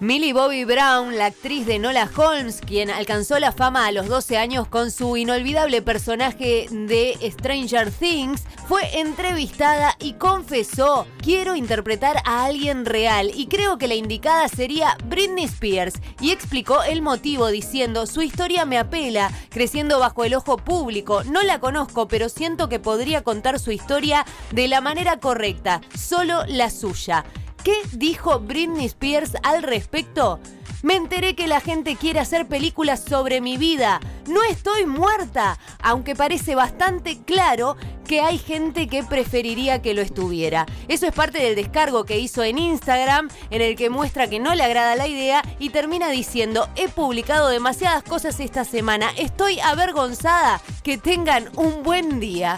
Millie Bobby Brown, la actriz de Nola Holmes, quien alcanzó la fama a los 12 años con su inolvidable personaje de Stranger Things, fue entrevistada y confesó, quiero interpretar a alguien real y creo que la indicada sería Britney Spears y explicó el motivo diciendo, su historia me apela, creciendo bajo el ojo público, no la conozco pero siento que podría contar su historia de la manera correcta, solo la suya. ¿Qué dijo Britney Spears al respecto? Me enteré que la gente quiere hacer películas sobre mi vida. No estoy muerta, aunque parece bastante claro que hay gente que preferiría que lo estuviera. Eso es parte del descargo que hizo en Instagram, en el que muestra que no le agrada la idea y termina diciendo, he publicado demasiadas cosas esta semana, estoy avergonzada, que tengan un buen día.